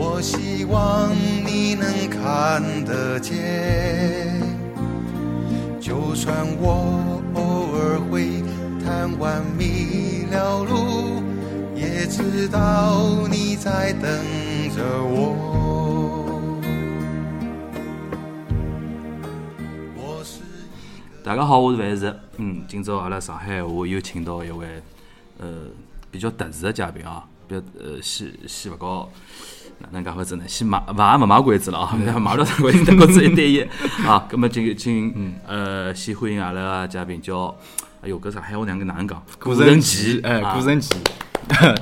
我希望你能看得见。就算我偶尔会贪玩迷了路，也知道你在等着我。大家好，我是万石。嗯，今朝阿拉上海话又请到一位呃比较特殊的嘉宾啊，比较呃先先勿搞哪能讲法子呢？先卖卖也勿买关子了啊，卖了关子，关子一对一啊。葛么今请呃先欢迎阿拉个嘉宾叫，哎哟，搿上海话哪能哪能讲？古人人奇，哎，啊古人奇，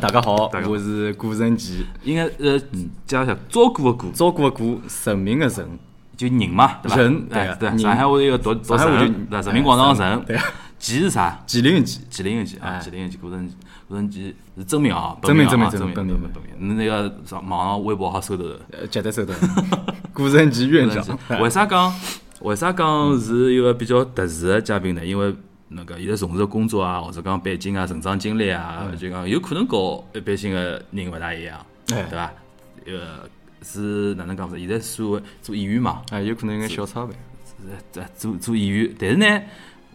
大家好我是古人奇，应该呃介绍一下，照顾个顾照顾的顾，人民的人，就人嘛，对伐？人对对，上海话有个读读上海话就人，对，人民广场的人，对啊，奇是啥？吉林的吉，吉林的吉啊，哎吉林的吉，古人古人吉是真名啊，真名真名真名本真名本名。你那个上网上微博好搜到的。呃，绝对搜到，古人奇院长，为啥讲？为啥讲是一个比较特殊的嘉宾呢？因为那个现在从事的工作啊，或者讲背景啊、成长经历啊，就讲有可能和一般性的人勿大一样，哎对伐？呃，是哪能讲法？现在做做演员嘛，哎，有可能有眼小差别，是呃做做演员，但是呢，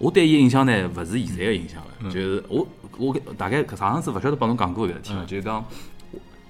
我对伊印象呢，勿是现在个印象嗯。了，就是我我大概上趟子勿晓得帮侬讲过搿事体嘛，就是讲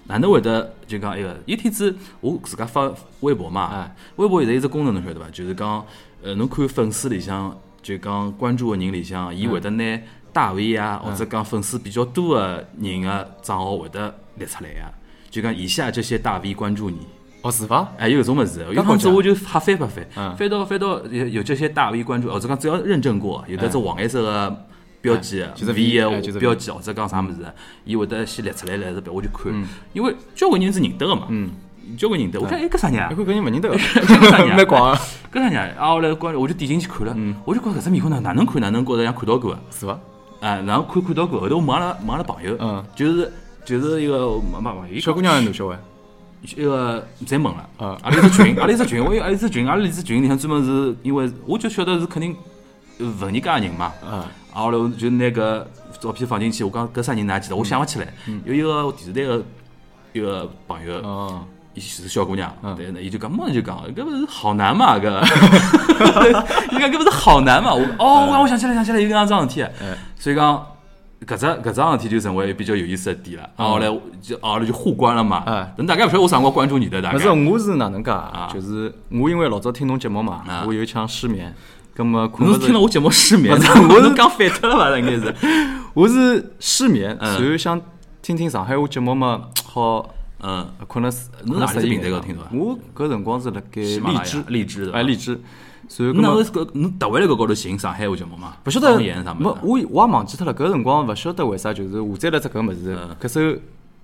哪能会得就讲一个有天子我自家发微博嘛哎，微博现在有只功能侬晓得伐？就是讲呃，侬看粉丝里向就讲关注个人里向，伊会得拿大 V 啊，或者讲粉丝比较多个人个账号会得列出来啊，就讲以下这些大 V 关注你。哦，是伐？哎，有搿种物事，有刚好讲趟子我就瞎翻翻翻，嗯。翻到翻到有有这些大 V 关注，或者讲只要认证过，有的只黄颜色个标记哎就是 V 个就是标记，或者讲啥物事，伊会得先列出来来这边我就看，因为交关人是认得个嘛，嗯，交关认得，我看哎搿啥人啊？搿人勿认得，啥人啊？蛮广啊，搿啥人啊？啊，后来关我就点进去看了，我就觉搿只面孔哪哪能看哪能觉着像看到过个，是伐？哎，然后看看到过，后头我问阿拉问阿拉朋友，嗯。就是就是一个问问朋友，小姑娘还是男小孩？一个侪问了，啊。阿拉有 只群，阿拉有只群，我有阿拉有只群，阿拉有只群里向专门是因为我就晓得是肯定呃问人家的人嘛，啊，啊后来我就拿个照片放进去，我讲搿啥人哪记得，我想勿起来，有一个电视台个一个朋友，哦，伊是小姑娘，嗯对，那伊就讲，马上就讲，搿勿是好男嘛，搿，伊讲搿勿是好男嘛，我哦，我我想起来想起来有搿样桩事体，哎。所以讲。搿只搿桩事体就成为比较有意思的点了，然后后来我就后来就互关了嘛。哎，等大概勿晓得我啥辰光关注你的，大概。勿是，我是哪能介啊？就是我因为老早听侬节目嘛啊，我有一腔失眠，葛么困是听了我节目失眠，我是我是讲反脱了吧？应该是，我是失眠，嗯。然后想听听上海话节目嘛，好嗯，困了侬哪里是平台高听我搿辰光是辣盖荔枝，荔枝的哎，荔枝。然后侬哪搿么个是搿侬特回来搿高头寻上海话节目嘛？勿晓得没？我我也忘记脱了。搿辰光勿晓得为啥，就是下载了只搿物事嗯，搿首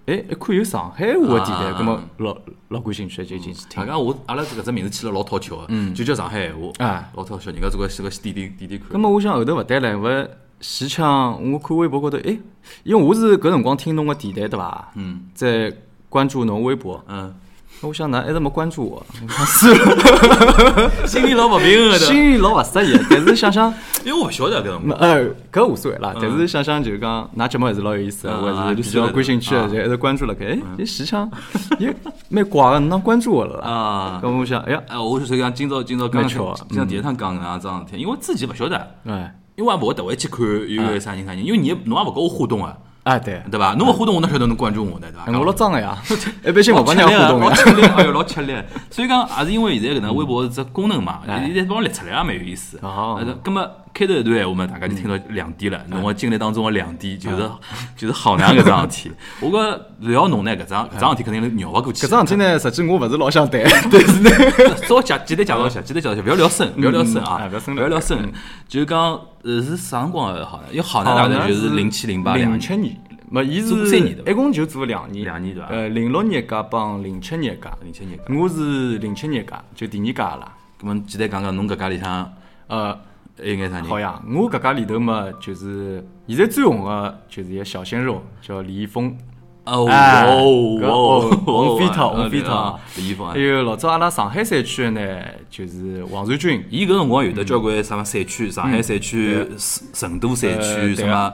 哎一看有上海话个电台，啊葛么老老感兴趣，就进去听。大家我阿拉搿只名字起了老讨巧个，就叫上海闲话，哎老讨巧，人家做个是个点点点点看。葛么我想后头勿对了，勿前腔我看微博高头，哎，因为我是搿辰光听侬个电台对伐？嗯在关注侬微博，嗯，我想㑚一直没关注我，我想算了，心里老勿平衡的，心里老勿适意。但是想想。因为我勿晓得搿辰光。没呃，搿无所谓啦，但是想想就是讲，㑚节目还是老有意思我还是比较感兴趣的，啊就一直关注了该。哎，这时长也蛮怪的，侬关注我了啦。啊咁我想，哎呀，哎，我就是讲今朝今朝刚蛮巧啊今朝第一趟讲搿样桩事体，因为自己勿晓得，哎，因为也勿会特会去看有有啥人啥人，因为你也侬也勿跟我互动啊，哎对，对伐？侬勿互动，我哪晓得侬关注我呢，对伐？哎我老脏的呀，一般性勿帮人家互动老的。吃力，哎哟，老吃力。所以讲，也是因为现在搿能微博是只功能嘛，哎现在帮我列出来也蛮有意思。哦呃葛么开头一段闲话嘛，大家就听到两点了。侬个经历当中个两点，就是就是好男搿桩事体。我觉聊侬呢，搿桩搿桩事体肯定绕勿过去。搿桩事体呢，实际我勿是老想谈，但是呢，稍微简简单介绍一下，简单介绍一下，勿要聊深，勿要聊深啊哎，勿要聊深嗯。就是讲，呃，是啥辰光的好男？因为好男大概就是零七零八两零七年，没，伊是三年一共就做了两年，两年对伐呃，零六年一届帮零七年一届，零七年。我是零七年一届，就第二届啦。咁么简单讲讲，侬搿家里向呃，还有眼啥人？好呀，我搿家里头嘛，就是现在最红的就是一个小鲜肉，叫李易峰。哦哎哦搿哦，红飞特哦红飞特啊李易峰啊还。有老早阿拉上海赛区的呢，就是王传君。伊搿辰光有的交关什么赛区，上海赛区、成都赛呃区，对什么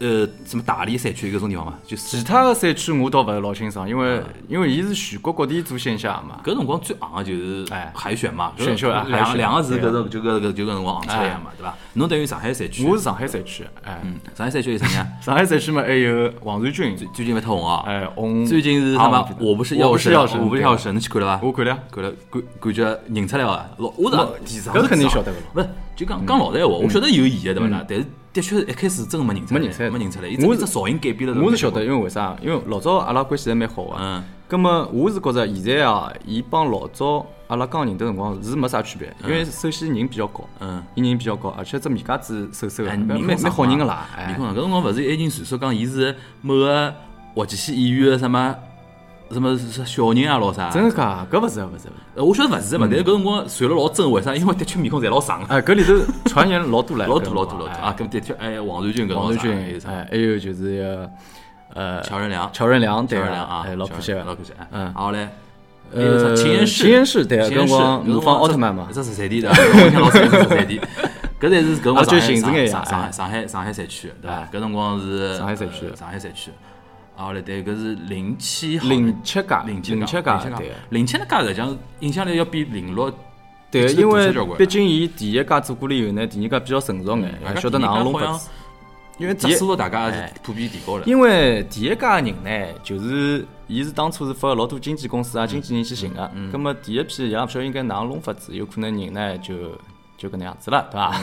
呃什么大理赛区搿种地方嘛，就是其他的赛区我倒勿是老清爽，因为因为伊是全国各地做线下嘛。搿辰光最昂个就是哎。海选嘛，搿选秀啊海两选。两个字搿对啊。个就搿个就搿辰光昂出来个嘛，对伐？侬等于上海赛区，我是上海赛区，哎，嗯上海赛区有啥人啊？上海赛区嘛还有王传君，最近勿太红啊，哎，红最近是什么啊？我不是我药神，我不是药神，侬去看了伐？我看了，看了，感感觉认出来伐？老我是其实搿肯定晓得个勿是就讲讲老实闲话，我晓得有伊个对勿啦？但是的确一开始真个没认出来，没认出来没认出来。伊我只只造型改变了。我是晓得，因为为啥？因为老早阿拉关系还蛮好个。嗯。咁么我是觉着现在啊，伊帮老早阿拉刚认得辰光是没啥区别，因为首先人比较高，嗯，伊人比较高，而且只面架子瘦瘦个，哎，蛮蛮蛮好人个啦。哎面孔上搿辰光勿是还已经传说讲伊是某个滑稽戏演员个什么什么是小人啊，老啥？真个假？搿勿是，勿是。呃，我晓得勿是嘛，但是搿辰光传了老真，为啥？因为的确面孔侪老长个，哎，搿里头传言老多唻，老搿多老多老多啊！搿的确，哎，王传君搿王传还有君，啥？哎，还有就是呃乔任梁，乔任梁，乔任梁啊，哎，老可惜个，老可惜。哎嗯好嘞。呃，秦岩市，秦岩市对个，搿辰秦岩市光模仿奥特曼嘛一，只十三点的，我想老三是十三点，搿才是搿辰光啊最上海上上海哎上海赛区，对伐哎？搿辰光是上海赛区呃上海赛区。啊，嘞对，搿是零七号零七届，零七零七届。零七那届实际上影响力要比零六对，因为毕竟伊第一届做过了以后呢，第二届比较成熟眼，还晓得哪能弄法子。因为第一，质素大家是哎普遍提高了。因为第一届个人呢，就是伊是当初是发了老多经纪公司啊、经纪人去寻个，葛么第一批伊拉勿晓得应该哪能弄法子，有可能人呢就就搿能样子了，对伐？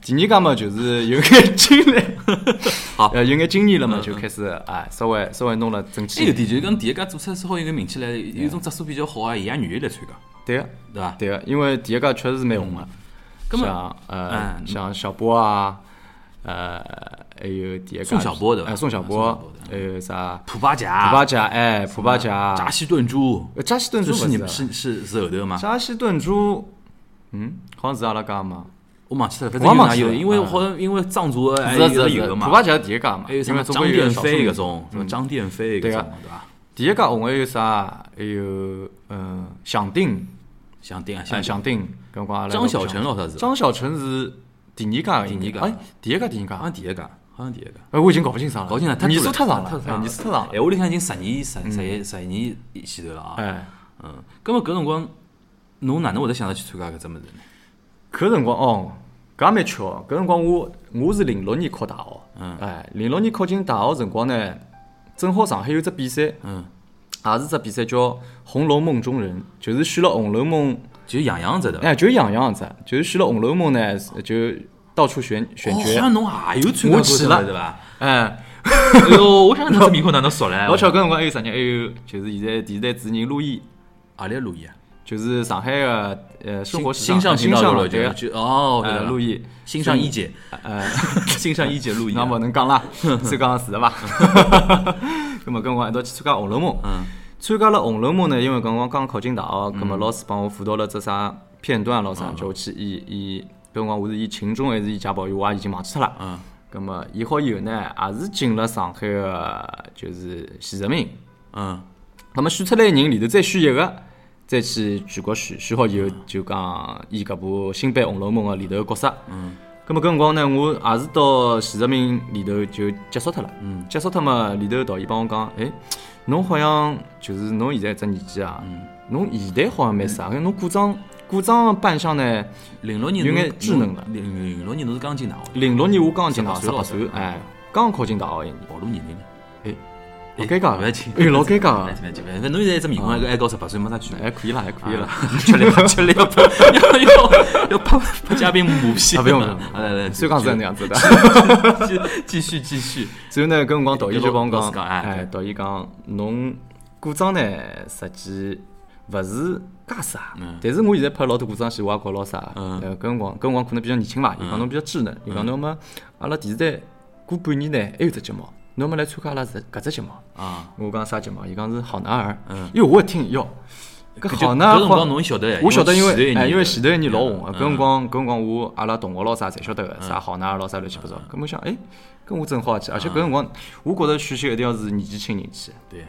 第二届嘛，就是有眼经历，好。呃，有眼经验了嘛，就开始啊，稍微稍微弄了整齐。还有点就是讲第一家做出来之后，有眼名气来，有种质素比较好啊，伊也愿意来参加，对个，对伐？对个，因为第一家确实是蛮红个，么像呃嗯。像小波啊，呃，还有第一家宋小波对伐哎，宋小波波，还有啥？普巴甲、普巴甲，哎，普巴甲，扎西顿珠，呃扎西顿珠是是你们是是是后头的吗？扎西顿珠，嗯，好像是阿拉家嘛，我忘记了，反正有哪有，忘记了因为嗯好像因为藏族的还是的是的是的，有有的嘛。普，巴甲第一家嘛，还有什么因为总张殿飞搿种，什么嗯张殿飞搿对啊。种，对伐？第一家红还有啥？还有嗯，响定，响定啊，哎，响定，搿辰光阿拉张小晨老啥是？张小晨是第二届的应该，第二家哎，第一家第二家，好像第一家，好像第一家。哎，我已经搞不清爽了，搞清了，太年数太长了，哎太长了，年数太长了，哎，屋里向已经十年、十十一、十一年前头了啊。哎。嗯，葛么搿辰光，侬哪能会得想到去参加搿只物事呢？搿辰光哦，搿也蛮巧哦。搿辰光我我是零六年考大学，嗯哎，零六年考进大学辰光呢，正好上海有只比赛，嗯，也是只比赛叫《红楼梦中人》，就是选了《红楼梦》，就杨洋子的。哎，就杨洋子，就是选了《红楼梦》呢，就到处选选角，好角，像侬也有参加过我去了对伐？哎，哎呦，我想侬这面孔哪能熟嘞？老巧搿辰光还有啥人？还有就是现在电视台主持人陆毅，何里个路易啊？就是上海个呃生活时新上新频道对个，就哦，陆毅，新上一姐，呃。新上一姐路易啊。那勿能讲啦，算讲是的伐？咁么跟我一道去参加《红楼梦》。嗯参加了《红楼梦》呢，因为搿辰光刚考进大学，咁么老师帮我辅导了只啥片段咯啥，叫我去演演。搿辰光我是演秦钟还是演贾宝玉，我也已经忘记脱了。嗯咁么演好以后呢，也是进了上海个就是前十名。嗯那么选出来的人里头再选一个，再去全国选，选好以后就讲演搿部新版《红楼梦》个里头个角色。嗯。咁么搿辰光呢，我也是到前十名里头就结束脱了。嗯。结束脱嘛，里头导演帮我讲，哎，侬好像就是侬现在只年纪啊，嗯。侬现代好像蛮适合，侬古装古装扮相呢，零六年有侬眼稚嫩了。零零六年侬是刚进大学，零六年我刚进大学，十18八岁哎，刚考进大学一年，暴露年龄了。老尴尬的不要紧，哎，老尴尬的，反正反正侬现在这面孔还还高十八岁没啥区别。还，可以了，还可以了。吃力了，吃力了，要要要拍拍嘉宾母戏啊不用不用。来来，虽讲是那样子的，继续继续，所以呢，搿辰光导演就帮我讲，哎哎，导演讲侬古装呢，实际勿是介适合嗯，但是我现在拍老多古装戏，我也觉老适合。嗯。呃，搿辰光搿辰光可能比较年轻伐，伊讲侬比较稚嫩，伊讲侬么，阿拉电视台过半年呢还有只节目侬没来参加阿拉这搿只节目？啊，我讲啥节目？伊讲是好男儿。嗯哟，我一听哟，搿好男儿搿辰光侬晓得呀我晓得，因为哎，因为前头一年老红搿辰光搿辰光我阿拉同学老啥侪晓得个，啥好男儿咯啥乱七八糟。搿么想，哎，搿我正好去，而且搿辰光我觉着选秀一定要是年纪轻人去，对，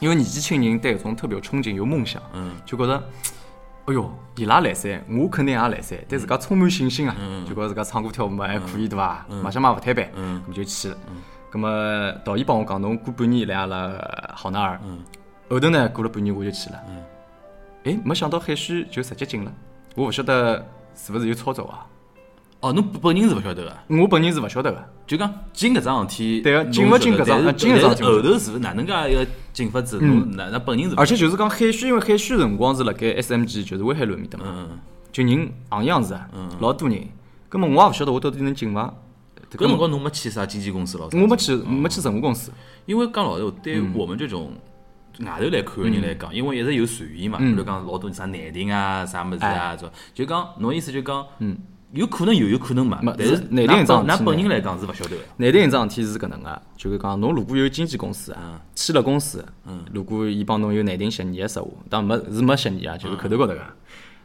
因为年纪轻人对搿种特别有憧憬、有梦想，嗯就觉着。哎哟，伊拉来噻，我肯定也来噻，对自家充满信心啊！就觉着自家唱歌跳舞嘛还可以，对伐？卖相嘛勿摊板，嗯就去了。咁么导演帮我讲，侬过半年来阿拉好男儿。后头呢，过了半年我就去了。哎，没想到海选就直接进了，我勿晓得是勿是有操作啊？哦，侬本人是勿晓得个，我本人是勿晓得个。就讲进搿桩事体，对个进勿进搿桩进搿桩后头是哪能介一个进法子？侬哪那本人是而且就是讲海选，因为海选辰光是辣盖 SMG，就是威海路埃面搭嘛，嗯，就人行样子啊，老多人。葛么我也勿晓得我到底能进伐？搿辰光侬没去啥经纪公司咯？我没去，没去任何公司。因为讲老实话，对我们这种外头来看个人来讲，因为一直有传言嘛，嗯。比如讲老多啥内定啊、啥物事哎。啊，种就讲侬意思就讲，嗯。有可能有，有可能没没，但是是内定一桩事体本㑚本人来讲是勿晓得个。内定一桩事体是搿能个，就是讲侬如果有经纪公司啊，签了公司，嗯。如果伊帮侬有内定协议个实话，当然没是没协议啊，就是口头高头个，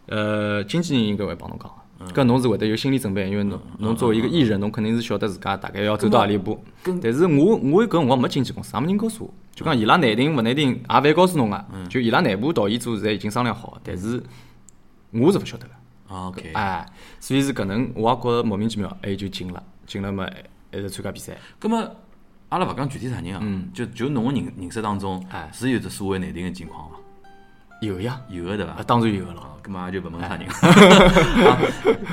呃，经纪人应该会帮侬讲个，搿侬是会得有心理准备，因为侬侬作为一个艺人，侬肯定是晓得自家大概要走到何里一步。但是我我搿辰光没经纪公司，也没人告诉我，就讲伊拉内定勿内定也勿会告诉侬个，就伊拉内部导演组现在已经商量好，但是我是勿晓得个。啊 OK，哎，所以是搿能，我也觉着莫名其妙，哎就进了，进了嘛，还是参加比赛。葛么阿拉勿讲具体啥人啊，就就侬个认认识当中哎，是有这所谓内定个情况伐？有呀，有个对伐啊，？当然有个咯。哦，葛么也就勿问啥人。啊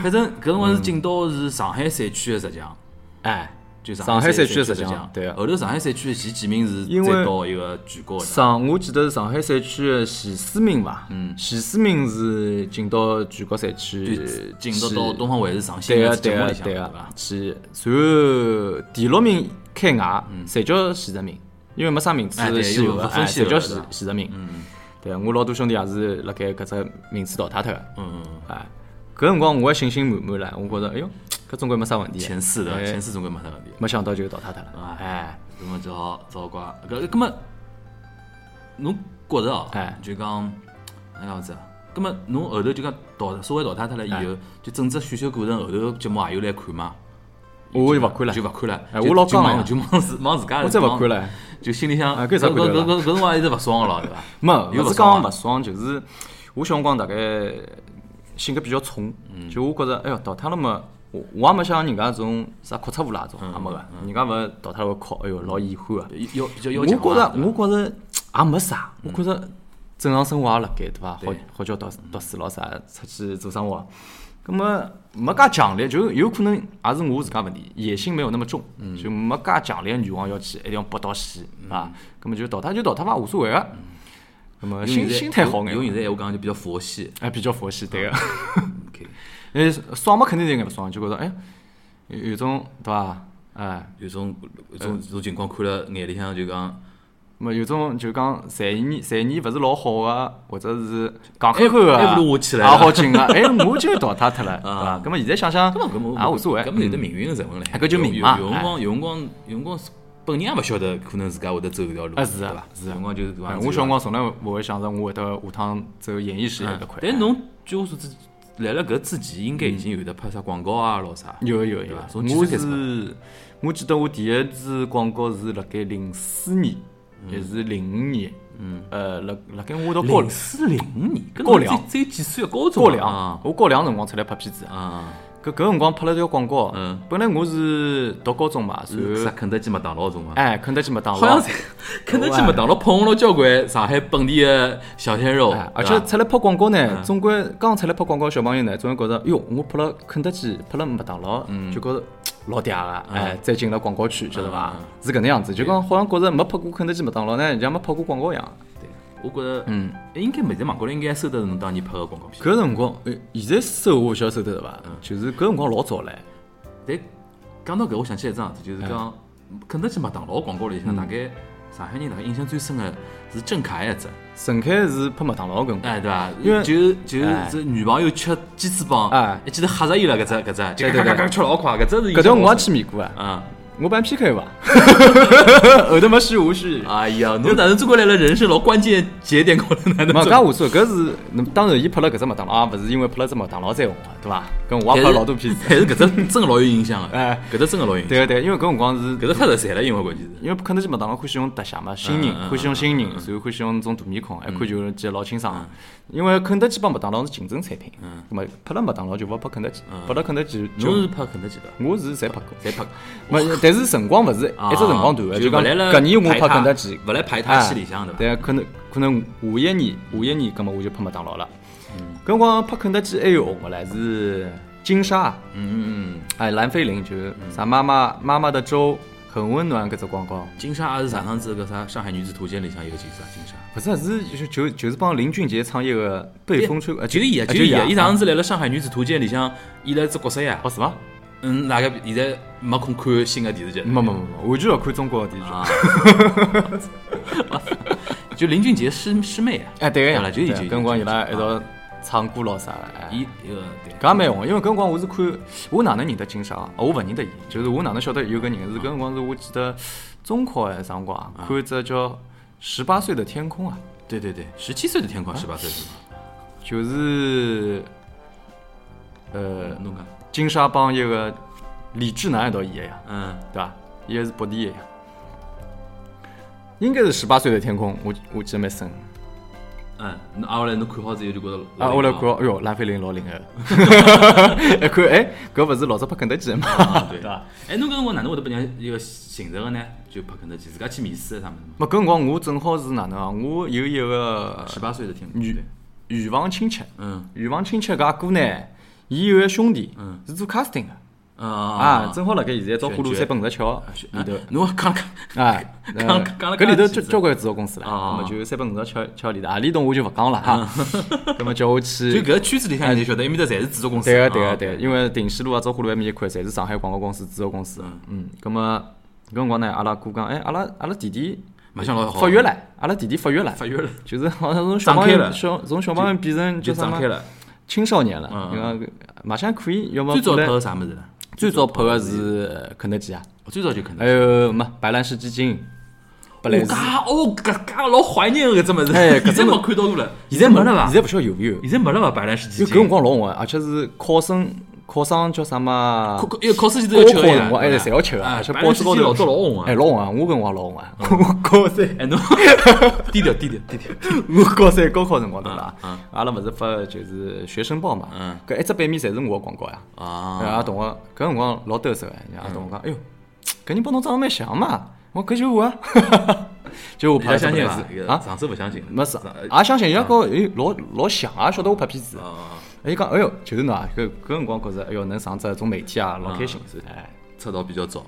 反正搿辰光是进到是上海赛区的十强，哎，就上海赛区的实实强对啊后头上海赛区的前几名是再到一个全国的。上我记得是上海赛区的前四名伐？嗯，前四名是进到全国赛区，进去到到东方卫视上新对个个节目里向，对伐？，去，然后第六名开外，侪叫前十名，因为没啥名次哎对稀有析，侪叫前前十名。对，我老多兄弟也是辣盖搿只名次淘汰脱个。嗯嗯嗯，哎，搿辰光我还信心满满唻，我觉着，哎哟，搿总归没啥问题。前四的哎前四总归没啥问题。没想到就淘汰脱了啊。哎，搿么只好只好怪搿搿么，侬觉着哦哎，就讲哪能样子啊？咁么侬后头就讲淘所谓淘汰脱了以哎后，就整只选秀过程后头节目也有来看嘛？我就勿看了就勿看了。就哎我老就忙刚呀就忙自忙自家的。我再勿忙看了，就心里想，啊搿搿搿搿搿搿辰光一直勿爽个咯，对伐？没，勿是讲有勿爽就是我小辰光大概性格比较冲，嗯就我觉着，哎哟，淘汰了嘛，我我也没像人家种啥哭出户啦种，嗯也没个，人家勿淘汰了会哭，哎哟，老遗憾个。要比较要我觉着，我觉着也没啥，我觉着正常生活也辣盖，对伐？好好叫读读书咯啥，出去做生活。葛么没介强烈，就有可能也是我自家问题，野心没有那么重，就没介强烈的欲望要去一定要搏到死，啊。葛么就淘汰就淘汰伐，无所谓个。葛么心心态好眼嘛，用现在闲话讲就比较佛系。哎，比较佛系，对个。为爽嘛，肯定是应该勿爽，就觉着哎，有有种对伐？哎，有种有种有种情况看了眼里向就讲，么有种就讲财年财年勿是老好个，或者是戆口口个，还不如我起来也了好进个，哎，我就淘汰脱了，对伐？啊咁么现在想想，也无所谓，搿么有得嗯命运个成分唻。哎搿就命有嘛有有辰光有辰光有辰光本人也勿晓得，可能自家会得走一条路，啊是对伐？啊是辰光就是搿哎样。我小辰光从来勿会想着我会得下趟走演艺事业搿块。但侬据我所知，来了搿之前，应该已经有得拍啥广告啊，老啥。有有有从几我岁开我记得我第一支广告是辣盖零四年，还是零五年，嗯，呃，辣辣盖我读高零四零五年，高两只有几岁啊？高中高两啊，我高两辰光出来拍片子，啊，搿搿辰光拍了条广告嗯，本来我是读高中嘛，然后肯德基、麦当劳种嘛？哎，肯德基、麦当劳，好像是肯德基、麦当劳捧红了交关上海本地的小鲜肉哎，而且出来拍广告呢，嗯总归刚出来拍广告的小朋友呢，总归觉着，哟，我拍了肯德基，拍了麦当劳，嗯就觉着老嗲个，哎，再进了广告区，晓得伐嗯？是搿能样子，就讲好像觉着没拍过肯德基、麦当劳呢，像没拍过广告一样。对，我觉着，嗯，哎应该没在网高头应该收得侬当年拍个广告片。搿辰光，哎，现在收我勿晓得收得伐？嗯就是搿辰光老早唻，但讲到搿，我想起来一桩事体，就是讲肯德基、麦当劳广告里向，大概上海人大概印象最深个是郑恺一只，郑恺是拍麦当劳搿辰光，哎，对伐？因为就就哎。是女朋友吃鸡翅膀，哎。一记头吓着伊了，搿只搿只，就对对对。嘎嘎嘎吃老快，搿只是搿条我也去去面过啊。啊，我办 PK 伐？后头没虚无虚。哎呀，侬哪能做过来了？人生老关键节点高头哪能嘛，做？搿无所谓，搿是侬当然伊拍了搿只麦当劳，也勿是因为拍了只麦当劳才红个，对伐？跟我也拍了老多片子。但是搿只真个老有影响个，哎搿只真个老有影响。对个对，因为搿辰光是搿只太实在了，因为关键是。因为肯德基、麦当劳欢喜用特写嘛，新人欢喜用新人，然后欢喜用种大面孔，一看就记得老清爽。因为肯德基帮麦当劳是竞争产品，嗯咁么拍了麦当劳就勿拍肯德基，拍了肯德基就侬是拍肯德基的，我是侪拍过。侪拍过。没，但是辰光勿是一只辰光段个，就讲搿年我拍肯德基，勿来排他戏里向对伐？对，可能可能下一年下一年，葛么我就拍麦当劳了。嗯搿辰光拍肯德基还有红个唻，是金沙，嗯嗯哎，蓝菲林就是啥妈妈妈妈的粥很温暖搿只广告。嗯，金莎也是上趟子搿啥《上海女子图鉴》里向有个金沙，金莎。勿是，是就是就就是帮林俊杰唱一个《被风吹》，呃，就伊啊，就就伊啊，伊上啊趟子来了《上海女子图鉴》里向演了一只角色呀。哦是伐？嗯，大概现在没空看新的电视剧。没没没没，完全要看中国的电视剧。啊，就林俊杰师师妹啊。哎，对个呀，就已经对搿辰光伊拉一道唱歌咯啥。伊一个对。搿也蛮红，因为搿辰光我是看，我哪能认得金莎啊？哦我勿认得伊，就是我哪能晓得有个人是搿辰光是我记得中考还是啥辰光啊？看一只叫《十八岁的天空》啊，对对对，十七岁的天空，十八岁是吧？就是呃侬讲，金莎帮一个李智南一道演的呀，嗯，对伐？伊个是北地的呀，应该是《十八岁的天空》，我我记得蛮深。嗯，侬挨下来侬看好之后就觉得啊，我来看，哎哟，拉菲林老灵个，一看，哎，搿勿是老早拍肯德基的嘛？啊，对 对伐？哎，侬搿辰光哪能会得拨人家一个寻着个呢？就拍肯德基，自家去面试啥物事？没搿辰光我正好是哪能啊？我有一个十八岁的天女，远房亲戚，嗯远房亲戚搿阿哥呢，伊有个兄弟嗯是做 casting 的啊啊，正好辣盖现在招呼路三百五十七号里头。侬讲讲啊，讲呃讲了搿里头交交关制作公司了，啊那么就三百五十桥桥里头，啊，里栋我就勿讲了哈。那么叫我 就去，搿圈子里向人就晓得，埃面搭侪是制作公司。对个对啊个对个，因为定西路啊、招呼路埃面一块，侪是上海广告公司制作公司。嗯，咁么搿辰光呢，阿拉哥讲，哎，阿拉阿拉弟弟马上老好发育了，阿拉弟弟发育了，发育了，就是好像从小朋友小从小朋友变成叫什么就长开了。青少年了。嗯你看马上可以，要么最早拍过来个啥物事了？最早拍个是肯德基啊，最早就肯德基还有么白兰氏基金、布莱基。斯。哦，哦，搿搿老怀念个搿只物事。现在没看到过了，现在没了伐？现在勿晓得有没有。现在没了伐？白兰氏基金。因为搿辰光老红个，而且是考生考生叫啥嘛？考考因为考试前头高要吃个呀侪要吃个，哎而报纸高头老早老红啊哎，老红啊！我搿辰光老红啊，我高三，哎侬 低调低调低调。我高三高考辰光对伐嗯？阿拉勿是发就是学生报嘛嗯，搿一只版面侪是我个广告呀。啊同学搿辰光老抖擞个，人家同学讲，哎哟，搿人帮侬长得蛮像嘛。我搿就我啊，就我你拍了相信伐？啊，上次勿相信。没事，也相信人家讲，哎，老老像啊，晓得我拍片子。伊讲，哎哟，就是侬啊，搿搿辰光觉着，哎哟，能上这种媒体啊，老开心是。哎，出道比较早。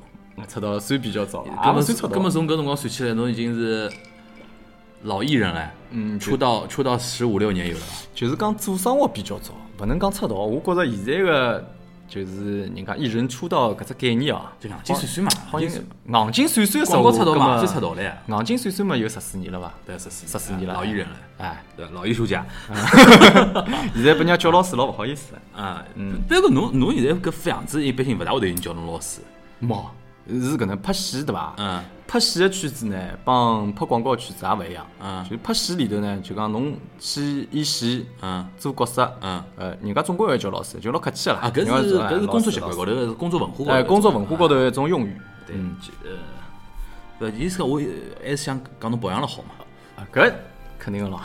出道算比较早了，搿么也勿算出道搿么。从搿辰光算起来，侬已经是老艺人了。嗯出道出道十五六年有了吧。就是讲做生活比较早，勿能讲出道。我觉着现在个就是人家艺人出道搿只概念哦，就硬劲算算嘛，好像硬劲算算广告出道嘛，嘛，最出道了呀。硬劲算算嘛，有十四年了伐？对，十四十四年了，老艺人了，哎，对，老艺术家。现在被人家叫老师老勿好意思。啊，嗯，但是侬侬现在搿副样子，一般性勿大会得有人叫侬老师。冇，是搿能拍戏对伐？嗯拍戏个圈子呢，帮拍广告圈子也勿一样。嗯就拍戏里头呢，就讲侬去演戏、嗯做角色，嗯。呃，人家总归要叫老师，就老客气个啦。啊，搿是哎搿是工作习惯高头，是工作文化。哎，工作文化高头一种用语。对，就呃，不，意思讲我还是想讲侬保养了好嘛。啊，搿肯定个咯。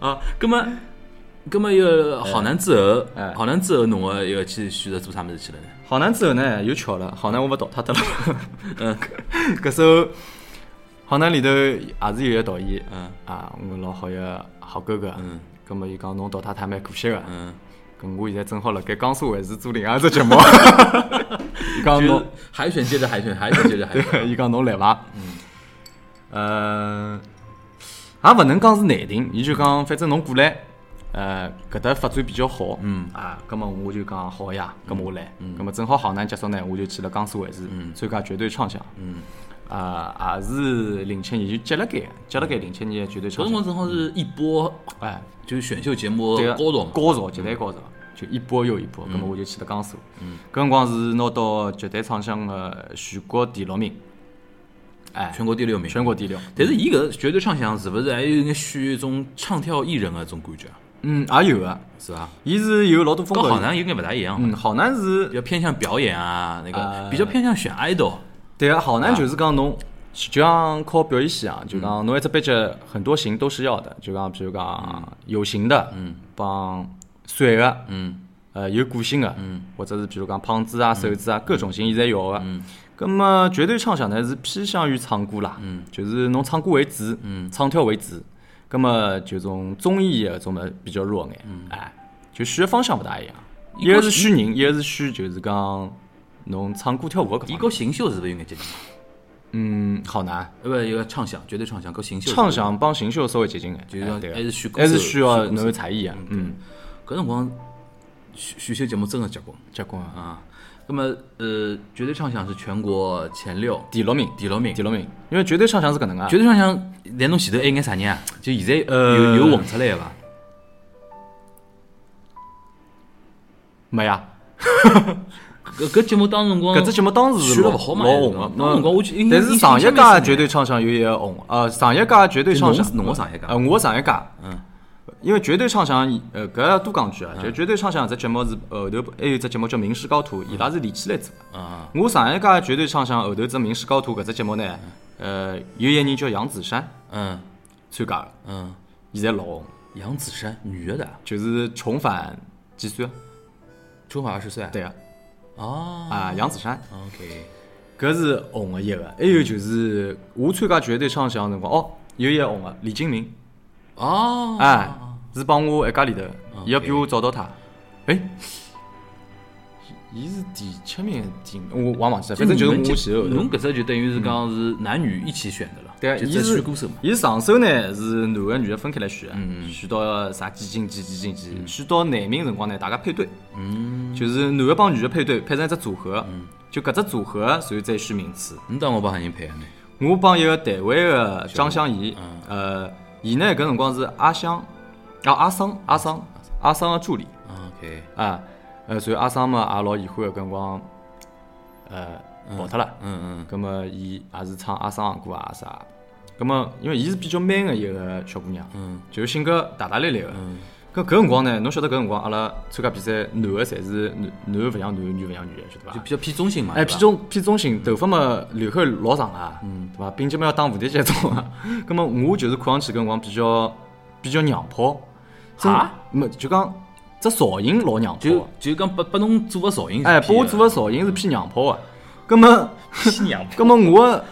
啊，葛么，葛么一个好男之后哎，好男之后，侬个一个去选择做啥物事去了呢？好男之后呢，又巧了，好男我勿逃脱脱了。嗯搿首好男里头也是有一个导演，嗯啊，我老好一个好哥哥，嗯，葛末伊讲侬淘汰他蛮可惜个，嗯，咁我现在正好辣盖江苏卫视做另外一只节目，伊讲就是侬，海选接着海选，海选接着海选。伊讲侬来伐？嗯，呃，也勿能讲是难听，伊就讲反正侬过来。呃，搿搭发展比较好，嗯。啊，葛么我就讲好呀，葛么我来，嗯。葛么正好好男结束呢，我就去了江苏卫视参加绝对唱响，嗯，啊，也是零七年就接了该，接了该零七年绝对搿畅想，辰光正好是一波，哎，就是选秀节目对高潮。嘛。高潮，绝对高潮，就一波又一波。葛么我就去了江苏，搿辰光是拿到绝对唱响个全国第六名，哎，全国第六名。全国第六。但是伊搿绝对唱响是勿是还有眼选一种唱跳艺人个种感觉啊？嗯，也有个，是伐？伊是有老多风格。跟好男有眼勿大一样。嗯，好男是比较偏向表演啊，那个呃比较偏向选 idol。对啊，好男就是讲侬就像靠表演系啊，就讲侬一只班级很多型都是要的，就讲比如讲有型的，嗯，帮帅的，嗯呃有个性的，嗯，或者是比如讲胖子啊、瘦子啊，各种型伊侪要的。嗯。咁么绝对唱响呢是偏向于唱歌啦，嗯，就是侬唱歌为主，嗯，唱跳为主。咁么就种综艺的种么比较弱眼，嗯，哎，就选的方向勿大一样，一个是选人，一个是选就是讲侬唱歌跳舞搿。伊和新秀是勿是有眼接近？嗯，好难。呃，不，一个唱响，绝对唱响和新秀。唱响帮新秀稍微接近眼，就是讲哎对还是选歌手还是需要侬有才艺啊。嗯，搿辰光选选秀节目真个结棍结棍啊，啊！那么呃，绝对唱响是全国前六，第六名，第六名第。六名，因为绝对唱响是搿能啊，绝对唱响，但侬前头还有眼啥人啊？就现在呃有有红出来个伐？没呀。搿搿节目当辰光，搿只节目当时是老红个。那辰光我去，但是上一届绝对唱响有一个红，呃，上一届绝对唱响侬，侬个上一届呃，我上一届，嗯，因为绝对唱响，呃，搿要多讲句啊，就绝对唱响这节目是后头还有只节目叫《名师高徒》，伊拉是连起来做的。啊，我上一届绝对唱响后头只《名师高徒》搿只节目呢，呃，有一个人叫杨子姗嗯。参加的，嗯，现在老红，杨子姗，女的？的，就是重返几岁啊？重返二十岁。对啊，哦。啊，杨子姗，，OK，搿是红的一个，还有就是我参加绝对唱响的辰光，哦，有一个红的李金铭，哦，哎，是帮我一家里头，伊要比我早到他，哎，伊是第七名还是第五，我忘忘记了，反正就是我前后头侬。搿只就等于是讲是男女一起选的了，对啊，伊是选歌手嘛。伊上手呢是男个女个分开来选选到啥几进几几进几，选到男名辰光呢，大家配对，嗯，就是男个帮女个配对，配成一只组合，就搿只组合，然后再选名次。侬当我帮啥人配啊？呢？我帮一个台湾个张香怡嗯，呃，伊呢搿辰光是阿香，啊阿桑阿桑阿桑个助理啊，OK，啊，呃，所以阿桑嘛也老遗憾的，搿辰光，呃，跑脱了。嗯嗯葛么伊也是唱阿桑的歌啊啥，葛么因为伊是比较 man 的一个小姑娘，嗯就是性格大大咧咧个。嗯搿搿辰光呢，侬晓得搿辰光阿拉参加比赛，男的侪是男男的勿像男，女勿像女的，晓得伐？就比较偏中性嘛。哎，偏中偏中性，头发嘛刘海老长啊，嗯，对伐？并且嘛要打蝴蝶结种啊。葛么我就是看上去搿辰光比较比较娘炮，真啊？没就讲这造型老娘炮就的，就讲拨拨侬做个造型，哎，拨我做个造型是偏娘炮个。葛么偏娘葛么我的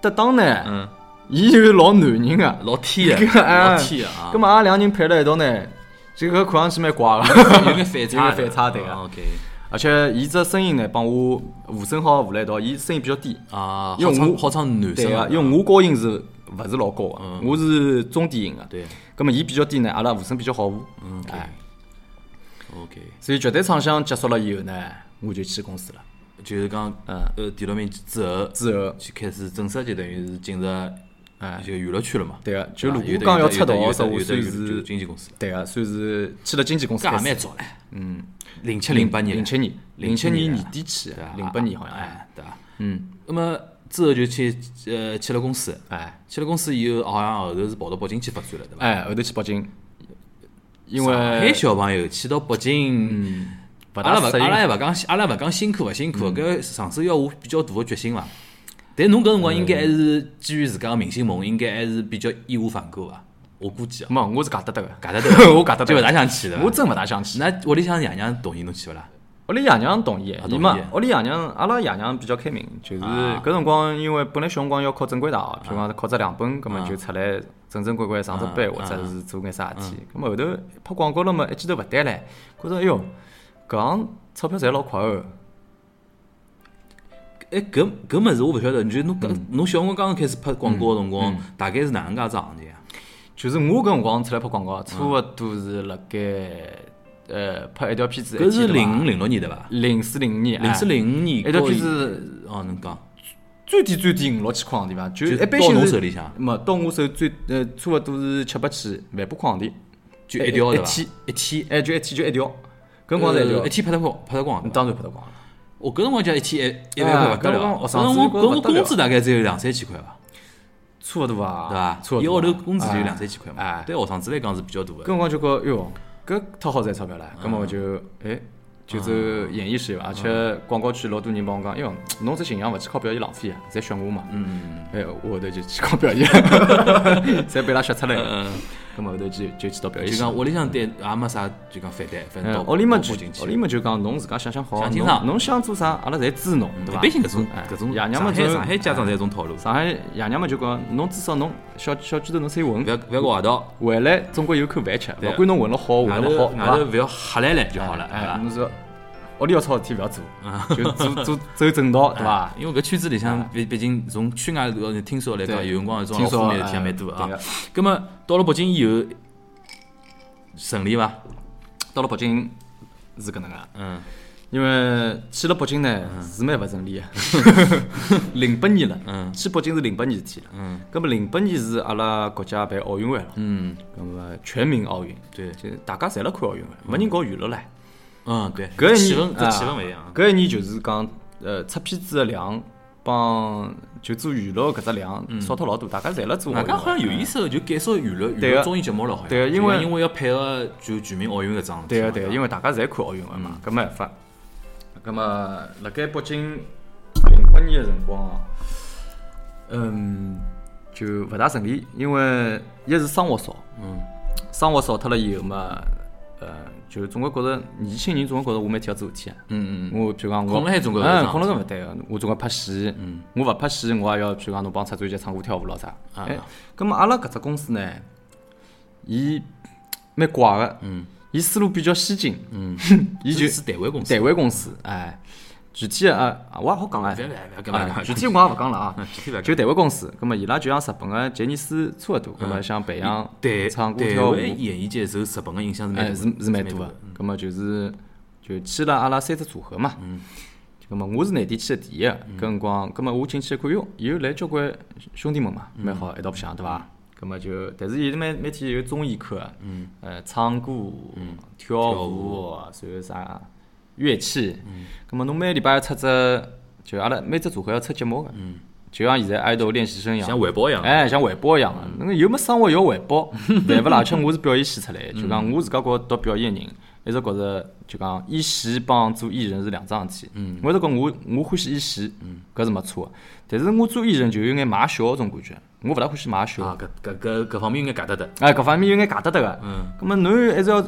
搭档呢，嗯，伊就老男人个，老天的，搿哎老天个啊。葛，么阿拉两人配辣一道呢，这个看上去蛮怪个。有眼反差，反差对个而且伊只声音呢，帮我和声好和辣一道，伊声音比较低。啊，因为我好唱男声个因为我高音是勿是老高个嗯，我是中低音个。对。葛么伊比较低呢，阿拉和声比较好和。嗯哎，，OK，所以绝对唱响结束了以后呢，我就去公司了。就是讲嗯。呃第六名之后，之后，就开始正式就等于是进入哎，就娱乐圈了嘛。对个，就如果讲要出道有的的时候，我算是经纪公司，对个，算是去了经纪公司。也蛮早唻，嗯，零七零八年，零七年，零七年。年年底去的，零八年好像哎，哎，对伐？嗯，那么之后就去呃去了公司，哎。去了公司以后，好像后头是跑到北京去发展了，对伐？哎，后头去北京，因上海小朋友去到北京，阿拉勿阿拉还勿讲阿拉勿讲辛苦勿辛苦，搿上手要下比较大个决心伐。但侬搿辰光应该还是基于自家个明星梦，应该还是比较义无反顾伐？我估计啊，没，我是假得得个，假得得，我假得得，就勿大想去的。我真勿大想去。那屋里向爷娘同意侬去勿啦？屋里爷娘同意伊嘛，屋里爷娘，阿拉爷娘比较开明，就是啊搿辰光，因为本来小辰光要考正规大学，譬如讲考只两本，葛末就出来正正规规上只班，啊。或者是做眼啥事体。葛末后头拍广告了嘛，一记头勿对唻，觉着哎哟，搿行钞票赚老快哦。哎，搿搿物事我勿晓得，就侬搿侬小辰光刚刚开始拍广告个辰光，大概是哪能介只行情啊？就是我搿辰光出来拍广告，差勿多是辣盖呃拍一条片子，搿是零五零六年对伐？零四零五年，零四哎零五年，一条片子哦，能讲最低最低五六千块行钿伐，就一般性是侬手里向没到我手最呃差勿多是七八千万把块行钿，就一条？一天一天，哎就一天就一条，搿辰光才叫呃一，天拍得光，拍得光。当然拍得光了。我搿辰光讲一天一一万块勿得了，哎搿辰光搿辰学生子光工资大概只有两三千块伐，差勿多伐，对伐？一个号头工资就有两三千块嘛哎，对学生子来讲是比较大搿个。辰光就觉哟，搿忒好赚钞票了，嗯。葛末我就哎就走演艺事业，而且广告圈老多人帮我讲，哟，侬这形象勿去靠表演浪费啊，侪选我嘛。嗯，哎，我后头就去靠表演，侪被伊拉选出来了。嗯，葛末后头就就去到表演系。就讲屋里向对也没啥就讲反对，反正屋里嘛就屋里嘛就讲侬自家想想好，侬想清爽侬想做啥，阿拉侪支持侬，对伐？一般性搿种哎搿种爷娘嘛就上海上海家长侪有种套路，上海爷娘嘛就讲，侬至少侬小小区头侬先混勿，要勿要搞坏道，回来总归有口饭吃，勿管侬混了好混了好，外头勿要瞎来来就好了，对哎，伐？侬说屋里要操事体勿要做，就做做走正道，对伐？因为搿圈子里向，毕毕竟从圈外头听说来讲，对。有辰光有种老负面的事体也蛮多啊。哎对。个。葛么到了北京以后，顺利伐？到了北京是搿能个，嗯，因为去了北京呢是蛮勿顺利个。零八年了，嗯。去北京是零八年事体了。嗯，葛么零八年是阿拉国家办奥运会了，嗯，葛么全民奥运，对，就大家侪辣看奥运会，没人搞娱乐唻。嗯对，搿一气氛年啊搿气氛勿一样啊。搿一年就是讲，呃，出片子的量帮就做娱乐搿只量少脱老多，大家侪辣做奥运会。外加好像有意识的就减少娱乐娱乐综艺节目了，好像。对个因为因为要配合就全民奥运搿桩事体。对个对个，因为为大家侪看奥运会嗯嘛，搿没办法。葛么，辣盖北京零八年个辰光，嗯，就勿大顺利，因为一是生活少，嗯，生活少脱了以后嘛，呃，就总归觉着年轻人总归觉着我每天要做事体啊。嗯嗯嗯，我譬如讲我困辣海总归是嗯，桩困了事搿勿对个，我总归拍戏，嗯，我勿拍戏，我也要譬如讲侬帮出专辑唱歌跳舞咾啥，啊哎，葛末阿拉搿只公司呢，伊蛮怪个，嗯。伊思路比较先进，嗯，伊就是是单位公司。台湾公司，哎，具体的啊，我也好讲哎勿要勿要勿要搿么哎搿么具体我也勿讲了啊，就台湾公司，葛末伊拉就像日本个杰尼斯差勿多，葛末像培养对唱歌跳舞，演艺界受日本个影响是蛮是是蛮大多个。葛末就是就签了阿拉三只组合嘛。嗯。葛末我是内地签的第一个，搿辰光，葛末我进去一看，哟，有来交关兄弟们嘛，蛮好，一道白相对伐？葛末就，但是伊是每每天有综艺课，嗯，呃，唱歌、跳舞，然后啥乐器，葛末侬每个礼拜要出只，就阿拉每只组合要出节目个，就像现在爱豆练习生一样，像汇报一样。哎，像汇报一样个，那个有没生活要汇报，对勿啦？而且我是表演系出来的，就讲我自家觉着读表演个人，一直觉着就讲演戏帮做艺人是两桩事体。我一直讲我我欢喜演戏，搿是没错个。但是我做艺人就有眼卖笑搿种感觉，我勿大欢喜卖笑。啊，搿搿搿搿方面有眼夹得得。哎，搿方面有眼假得得个。嗯。葛末侬还是要，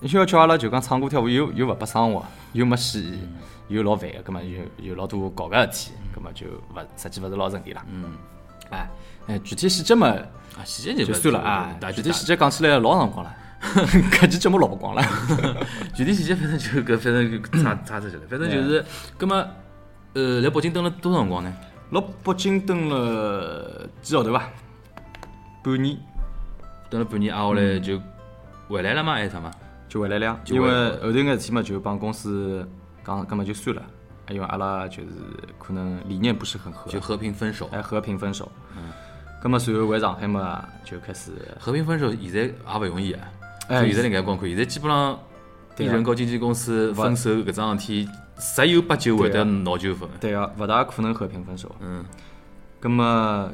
你要叫阿拉就讲唱歌跳舞又又勿拨生活，又没戏，又老烦个，葛末又有老多搞个事体，葛末就勿实际勿是老顺利啦。嗯。哎哎，具体细节嘛。啊，细节就就算了啊，大具体细节讲起来老长光了，搿期节目老勿光了。具体细节反正就搿反正就差差出去了，反正就是，葛么，呃，来北京蹲了多少辰光呢？辣北京蹲了几号头伐？半年蹲了半年啊，后来就回来了嘛，还是啥嘛？就回来了，因为后头眼事体嘛，就帮公司讲，葛末就算了，因为阿拉就是可能理念不是很合，就和平分手。哎和平分手。嗯。葛末随后回上海嘛，就开始和平分手现在也勿容易啊。哎就现在搿眼光看，现在基本上艺人和经纪公司分手搿桩事体，十有八九会得闹纠纷。对个，勿大可能和平分手。嗯葛末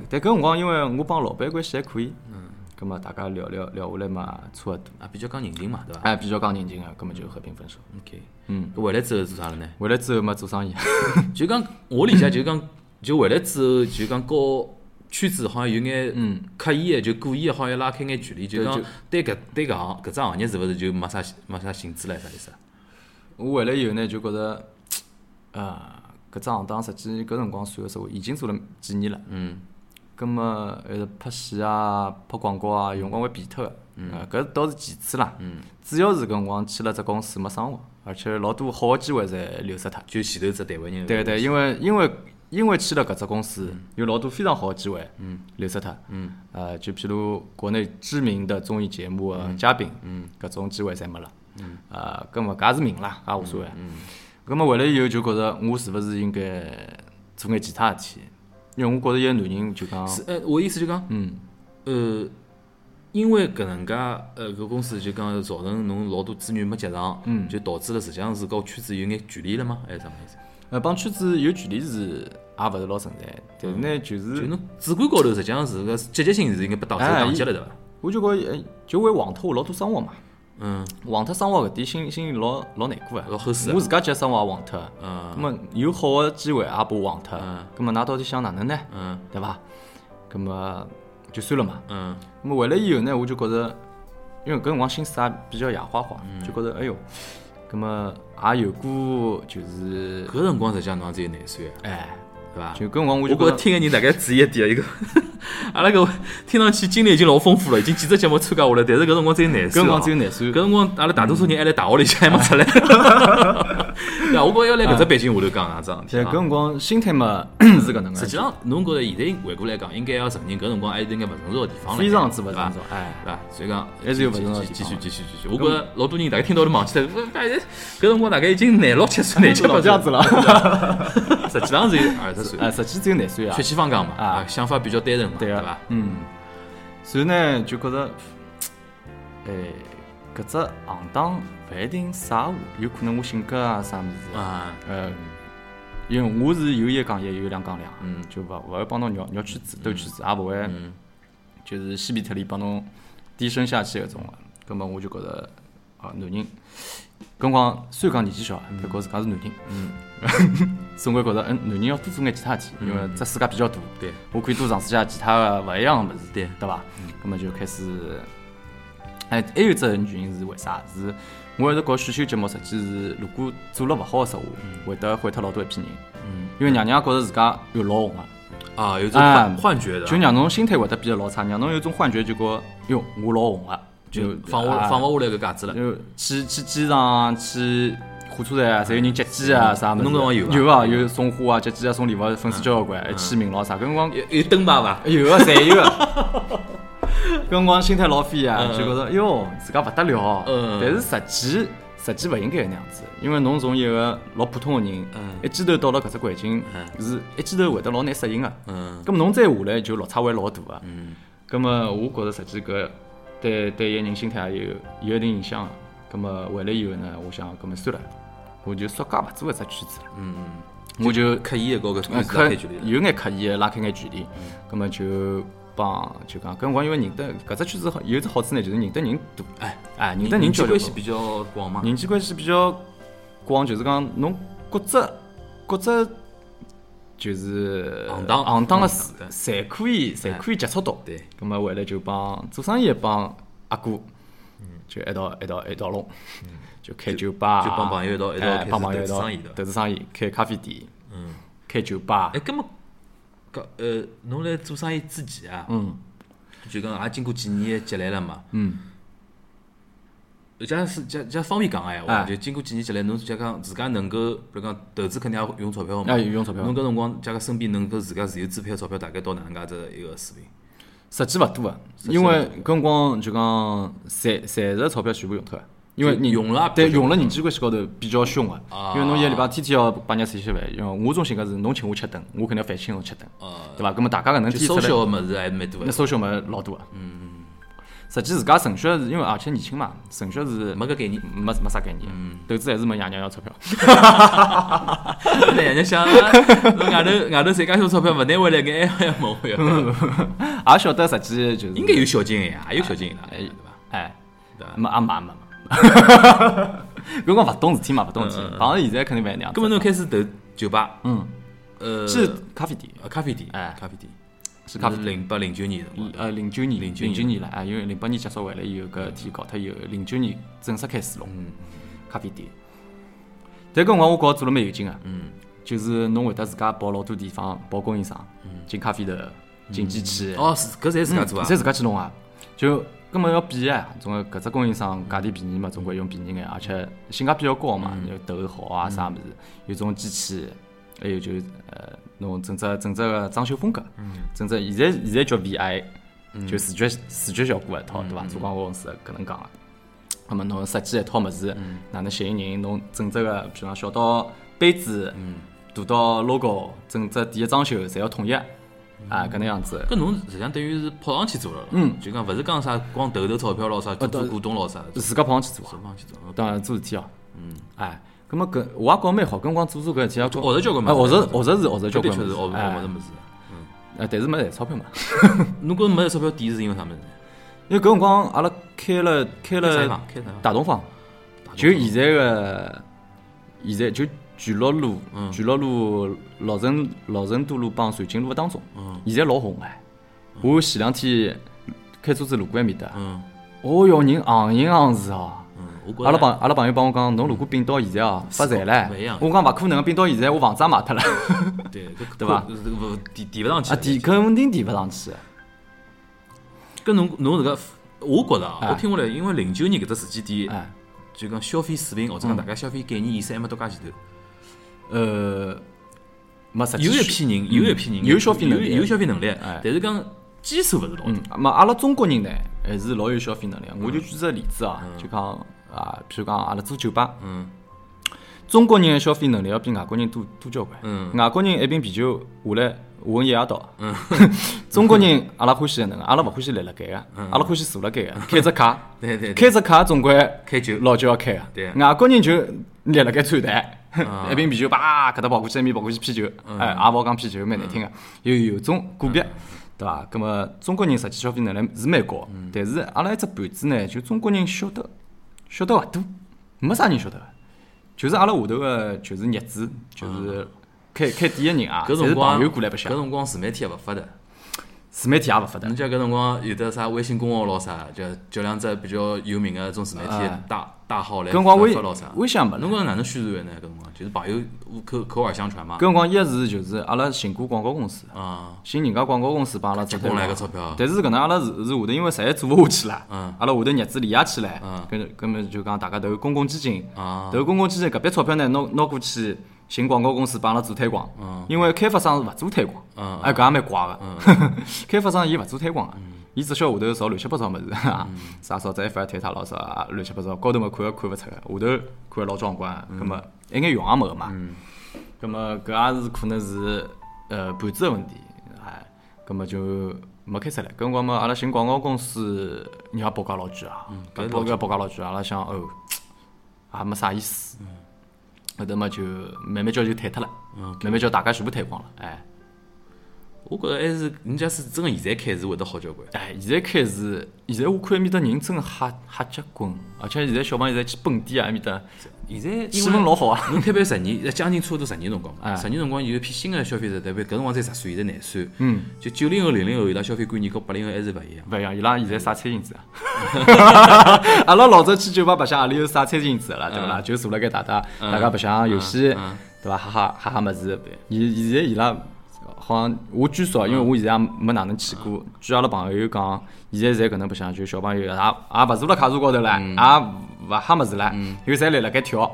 但搿辰光因为我帮老板关系还可以，嗯，葛末大家聊聊聊下来嘛，差勿多。啊，比较讲人情嘛，对伐哎，比较讲认情个，葛末就和平分手。？OK，嗯，搿回来之后做啥了呢？回来之后嘛，做生意。就讲我理解，就讲就回来之后，就讲和圈子好像有眼嗯刻意的，就故意的，好像拉开眼距离。就讲对搿对搿行搿只行业是勿是就没啥没啥兴致了？啥意思啊？我回来以后呢，就觉着，啊，搿只行当实际搿辰光算个实话，已经做了几年了。嗯葛末还是拍戏啊、拍广告啊，有辰光会变脱个。呃，搿倒是其次啦。嗯，主要是搿辰光去了只公司没生活，而且老多好个机会侪流失脱。就前头只单位人。对对，因为因为因为去了搿只公司，有老多非常好个机会嗯流失脱。嗯呃，就譬如国内知名的综艺节目个嘉宾，嗯搿种机会侪没了。嗯。呃，搿么搿也是命啦，也无所谓。嗯咁么回来以后就觉着我是勿是应该做眼其他事体？因为我觉着一个男人就讲，是呃，我意思就讲，嗯，呃，因为搿能介，呃，搿公司就讲造成侬老多资源没接上，嗯，就导致了实际上是和圈子有眼距离了吗？还是啥么意思？呃，帮圈子有距离是也勿是老存在，但是呢，就是就是侬主观高头实际上是个积极性是应该被打哎打击了，对伐？我就觉呃就为黄脱我老多生活嘛，嗯，黄脱生活搿点心心里老老难过啊。老后悔啊。我自家接生活也黄脱，嗯。咁么有好个机会也把我黄脱。嗯，咁么㑚到底想哪能呢？嗯。对伐？咁么就算了嘛。嗯。咁么回来以后呢，我就觉着，因为搿辰光心思也比较野花花，嗯。就觉着哎哟，咁么也有过就是搿辰光实际上侬也只有廿岁，哎，对伐？就搿辰光我我就觉着觉着听个人大概注意一点，一个阿拉搿听上去经历已经老丰富了，已经几只节目参加下来，但是搿辰光只有廿岁啊，搿辰光只有廿岁搿，辰光阿拉大多数人还辣大学里向还没出来，对伐？我觉着要辣搿只背景下头讲哪桩事体啊。但搿辰光心态嘛 是搿能个，实际上，侬觉着现在回过来讲，应该要承认搿辰光还有眼勿成熟个地方了，非常之勿成熟，哎。对伐？所以讲还是有勿成熟继续继续继续。我觉着老多人大概听到都忘记了，搿辰光大概已经廿六七岁、廿七八岁这样 子了，实际上只有二十岁，哎，实际只有廿岁啊。血。气方刚嘛，啊。啊，想法比较单纯嘛，对个对伐？嗯，所以呢，就觉着，哎，搿只行当勿一定适合我，有可能我性格啊啥物事，啊，呃，因为我是有一讲一，有两讲两，嗯。就勿勿会帮侬绕绕圈子、兜圈子，也勿会。嗯。就是西皮特里帮侬低声下气搿种。个。葛末我就觉着，啊，男人，搿辰光虽然讲年纪小，不过自家是男人，嗯，总归觉着，嗯，男人要多做眼其他事体，因为这世界比较大，对，我可以多尝试下其他的勿一样的物事，对。对伐？咁么就开始，哎，还有一只原因是为啥？是我一直搞选秀节目，实际是如果做了勿好的时候，会得毁脱老多一批人，嗯，因为让人家觉着自家又老红了，啊，有种哎幻幻觉的，就让侬心态会得变得老差，让侬有种幻觉，就觉哟我老红了，就放啊下放勿下来搿架子了。就去去机场去火车站啊，侪有人接机啊啥物事，侬搿辰光有伐有啊，有送花啊、接机啊、送礼物，粉丝交关，还签名咯啥，搿辰光有有灯牌伐？有啊侪有啊。搿辰光心态老飞啊，嗯。就觉着哟自家勿得了，嗯。但是实际实际勿应该搿能样子，因为侬从一个老普通个人嗯，一记头到了搿只环境嗯，是一记头会得老难适应个。嗯。咁么侬再下来就落差会老大个。嗯。咁么我觉着实际搿对对一个人心态也有有一定影响。个。咁么回来以后呢，我想咁么算了，我就稍加勿做搿只圈子了，嗯我就嗯，刻意的搞搿呃圈子拉开距离。有眼刻意地拉开眼距离，嗯。咁么就帮就讲搿辰光因为认得搿只圈子好有一只好处呢，就是认得人多，哎哎，认得人际交流。关系比较广嘛。人际关系比较广，就是讲侬各只各只就是行当。行当的行当事，侪可以侪可以接触到。对，咁么回来就帮做生意的帮阿哥，就一道一道一道弄，就开酒吧，就帮朋友一道一道哎开始帮朋友一道投资生意的。投资生意，开咖啡店，嗯，开酒吧。哎，，搿么搿呃，侬来做生意之前啊，嗯。就讲也经过几年的积累了嘛。嗯，假是假假方便讲个闲话，哎。就经过几年积累，侬假讲自家能够，比如讲投资肯定要用钞票嘛。哎用钞票。侬搿辰光假讲身边能够自家自由支配的钞票，大概到哪能介只一个水平？实际勿多啊，因为搿辰光就讲赚赚着钞票全部用脱了。因为你用了对用了人际关系高头比较凶个啊，因为侬一个礼拜天天要帮人家吃饭，因为我种性格是侬请我吃顿，我肯定要反请侬吃顿，呃，对伐？葛末大家搿能就天出来收小个物事还是蛮多那的。收小么老多个。嗯实际自家存血是因为而且年轻嘛，存血是没搿概念没没啥概念，投资还是问爷娘要钞票。那爷娘想，啊侬外头外头赚介多钞票，勿拿回来眼还要问我呀？也晓得实际就是应该有小金的呀，也有小金的，哎对伐？哎？没也没没 没。搿光勿懂事体嘛，勿懂事体嗯嗯。嗯碰着现在肯定勿一样。葛末侬开始投酒吧，嗯，呃，是咖啡店，呃咖啡店，哎咖啡店是咖啡店。零八零九年呃，零九年，零09年九年了啊，因为零八年结束回来以后，搿事体搞脱以后，零九年正式开始弄嗯咖啡店。但搿辰光我觉着做了蛮有劲个，嗯就是侬会得自家跑老多地方，跑供应商，进咖啡豆，进机器，哦，是搿侪自家做啊侪？自家去弄啊。就根本要便宜啊，总归搿只供应商价钿便宜嘛，总归用便宜眼，而且性价比较高嘛，有头好啊啥物事，有种机器，还有就呃弄整只整只个装修风格，整只现在现在叫 VI，就视觉视觉效果一套，对伐？做广告公司搿能讲个。那么侬设计一套物事，哪能吸引人？侬整只个，比方小到杯子，大到 logo，整只店个装修，侪要统一。啊，搿能样子。搿侬实际上等于是跑上去做了咯，嗯就讲勿是讲啥光投投钞票咯啥，做做股东咯啥，自家跑上去做啊跑，上去做。当然做事体哦。嗯，哎，葛么搿我也觉蛮好，搿辰光做做搿事体要学着交关嘛哎，学着学着是学着交关确是学学着物事。哎，但是没赚钞票嘛。侬觉着没赚钞票点是因为啥物事呢？因为搿辰光阿拉开了开了大东方？就现在个现在就巨鹿路、嗯。巨鹿路、老城老城都路帮瑞金路当中，嗯。现在老红哎。我前两天开车子路过埃面搭，嗯。哦哟，人行行行市哦。阿拉朋阿拉朋友帮我讲，侬如果并到现在哦，发财唻勿一样。我讲勿可能，并到现在我房子也卖脱了，对搿 对伐提提勿上去。啊，提肯定提勿上去。搿侬侬这个，我觉着啊，哎。我听下来，因为零九年搿只时间点，哎，就讲消费水平或者讲大家消费概念意识还没到介前头。呃，没实际有一批人，有一批人有消费能力有有消费能力哎，但是讲基数勿是老嗯大。，嘛，阿拉中国人呢还是老有消费能力。我就举只例子啊，嗯就讲啊，譬如讲阿拉做酒吧，嗯中国人的消费能力要比外国人多多交关。嗯外国人一瓶啤酒下来下昏一夜到。嗯，中国人阿拉欢喜哪能？阿拉勿欢喜立辣盖个，阿拉欢喜坐辣盖个，开只卡，开只卡总归开酒老酒要开个。对外国人就立辣盖餐台啊，一瓶啤酒叭搿搭跑过去，埃面跑过去啤酒，嗯。哎，也勿好讲啤酒蛮难听个，有有种个别。对伐？葛么中国人实际消费能力是蛮高，嗯。但是阿拉一只盘子呢，就中国人晓得晓得勿多，没啥人晓得。个。就是阿拉下头个就是业主，就是开开店个人啊，侪是搿辰光朋友过来白相。搿，辰光自媒体也勿发达，自媒体也勿发达侬。讲搿辰光有的啥微信公号咯啥，就叫两只比较有名个种自媒体哎大大号来搿辰光微发咯啥。微信也没。侬讲哪能宣传个呢？搿辰光就是朋友口口耳相传嘛搿。辰光一是就是阿拉寻过广告公司，啊，寻人家广告公司帮阿拉做广个钞票。但是搿能阿拉是是下头，因为实在做勿下去了，嗯阿拉下头日子连下去了嗯，跟跟么就讲大家投公共基金，啊投公共基金搿笔钞票呢，拿拿过去寻广告公司帮阿拉做推广，因为开发商是勿做推广，嗯。哎搿也蛮怪个，开发商伊勿做推广个，伊只晓得下头造乱七八糟物事，啥啥子 F 二推塔咯啥乱七八糟，高头嘛看也看勿出个，下头看着老壮观，葛么一眼用也没个嘛。咁么搿也是可能是呃盘子个问题，哎，咁么就没开出来。搿辰光嘛，阿拉寻广告公司，人家报价老贵啊，搿报价报价老贵，阿拉想哦，也没啥意思。后头嘛就慢慢叫就退脱了，慢慢叫大家全部退光了，哎。我觉着还是，人家是真个现在开始会得好交关。哎，现在开始，现在我看埃面搭人真个瞎瞎结棍，而且现在小朋友侪去蹦迪啊，埃面搭现在气氛老好啊。侬特别十年，将近差不多十年辰光嘛。哎十年辰光有一批新个消费者，特别搿辰光才十岁，现在廿岁。嗯，就九零后、零零后伊拉消费观念跟八零后还是勿一样。勿一样，伊拉现在啥餐巾纸啊？阿拉老早去酒吧白相，阿里有啥餐巾纸啦，对勿啦？就坐辣盖大大大家白相游戏，嗯对伐？哈哈哈哈物事。现现在伊拉好像我据说，因为我现在也没哪能去过，据阿拉朋友讲，现在侪搿能白相，就小朋友也也勿坐辣卡座高头了，也勿哈物事了，有侪立辣盖跳，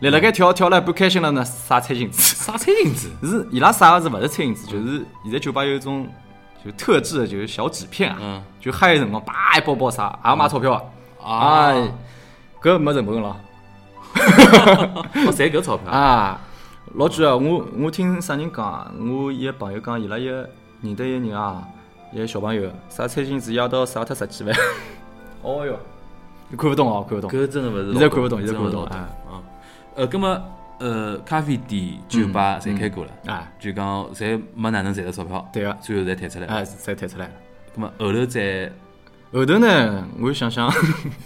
立辣盖跳跳了一半开心了呢，撒餐巾纸。啥餐巾纸？是伊拉啥个是勿是餐巾纸，就是现在酒吧有一种就特制的，就是小纸片啊，嗯。就嗨的辰光，叭一包包啥，也要买钞票啊，啊。哎，搿没成本了我，赚搿钞票。啊，老贵啊！我我听啥人讲啊，我一个朋友讲，伊拉一个认得一个人啊，一个小朋友，啥餐巾纸一夜到杀脱十几万，哦哟，你看不懂哦，看不懂，搿真的勿是老现在看不懂真现在看不懂的勿是老哎啊。呃，葛么呃，咖啡店、酒吧侪开过了，啊，就讲侪没哪能赚到钞票，对个，最后侪退出来才退出来了。葛么后头再后头呢，我又想想，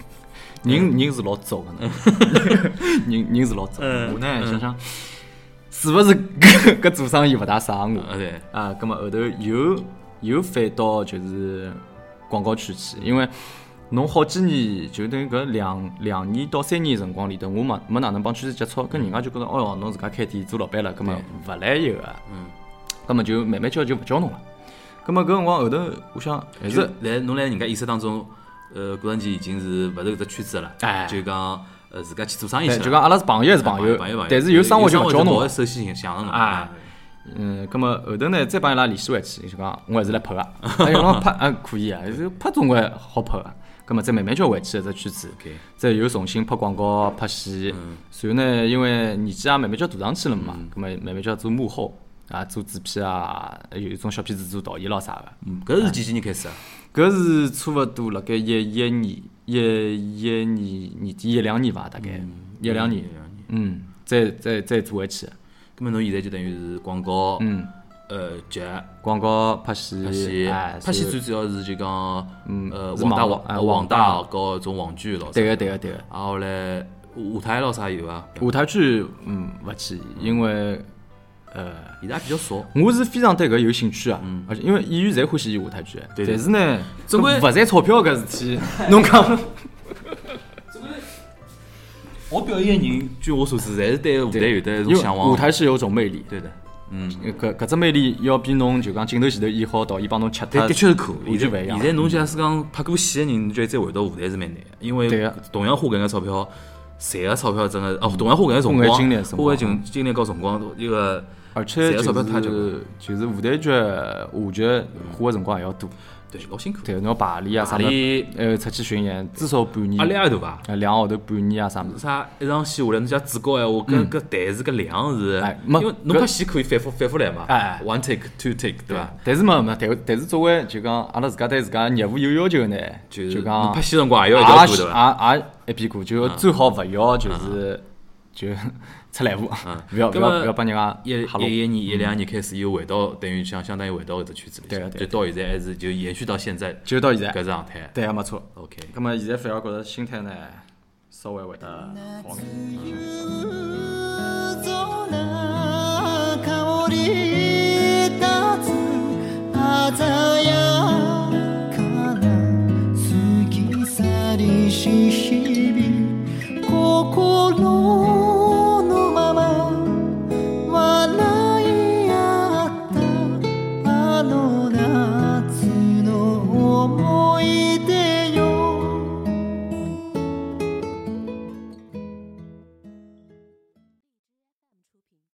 人人是老早个呢，人人是老糟。嗯我呢想想，是勿是搿搿做生意勿大适合我呃对，啊？葛么后头又又翻到就是广告圈去，因为侬好几年就等于搿两两年到三年辰光里头，我没没哪能帮圈子接触，跟人家就觉着哦哟，侬自家开店做老板了，葛么勿来一个，嗯，葛么就慢慢叫就勿叫侬了。葛么搿辰光后头，我想还是来侬来人家意识当中，呃，觉着你已经是勿是搿只圈子了，哎。就讲呃自家去做生意去就讲阿拉是朋友还是朋友但是有生活就勿叫侬了。首先想着侬啊，嗯，葛么后头呢，再帮伊拉联系回去，就讲我还是来拍个，哎呀，讲拍啊 可以啊，就是拍总归好拍个。葛么再慢慢叫回去只圈子。再又重新拍广告、拍戏，随后呢，因为年纪也慢慢叫大上去了嘛，葛么慢慢叫做幕后，啊，做制片啊，有一种小片子做导演咯啥个。嗯，搿是几几年开始啊？搿是差勿多辣盖一一年、一一年年底一两年伐，大概一两年。嗯，再再再做回去。葛末侬现在就等于是广告，嗯，呃，剧、广告拍戏，拍戏，最主要是就讲，嗯呃，是网大网哎呃网网大大搞种网剧咯。对个对个对个。然后嘞，舞台咯啥有啊？舞台剧嗯勿去，因为呃，现在比较少。我是非常对搿有兴趣啊，而且因为演员侪欢喜演舞台剧，对但是呢，总归勿赚钞票搿事体，侬讲。我表演的人，据我所知，侪是对舞台有得一种向往。舞台是有种魅力，对的，嗯，搿搿只魅力要比侬就讲镜头前头演好，导演帮侬吃对，脱，的确是可以。完全勿一样。现。在侬假使讲拍过戏的人，就再回到舞台是蛮难的，因为对个同样花搿眼钞票，赚个钞票真的哦，同样花搿眼辰花搿光，精力辰光。花个精精力和辰光，一个而且就是就是舞台剧、话剧花的辰光还要多，对老辛苦，对，侬要排练啊啥排么，练。呃，出去巡演至少半年。压，力也大伐？呃，两个号头半年啊啥么子。啥一场戏下来，侬讲主角闲话，搿搿台词搿量是因为侬拍戏可以反复反复来嘛，哎哎，one take two take 对伐？但是嘛，嘛，但但是作为就讲阿拉自家对自家业务有要求呢，就就是讲拍戏辰光也要一条也是过对伐？也也一屁股，就最好勿要就是就出来过，嗯，不要不要不要帮人家一一一年一两年开始又回到等于相相当于回到搿只圈子，对，就到现在还是就延续到现在，就到现在，搿只状态，对，没错，OK。那么现在反而觉得心态呢稍微会得好一点。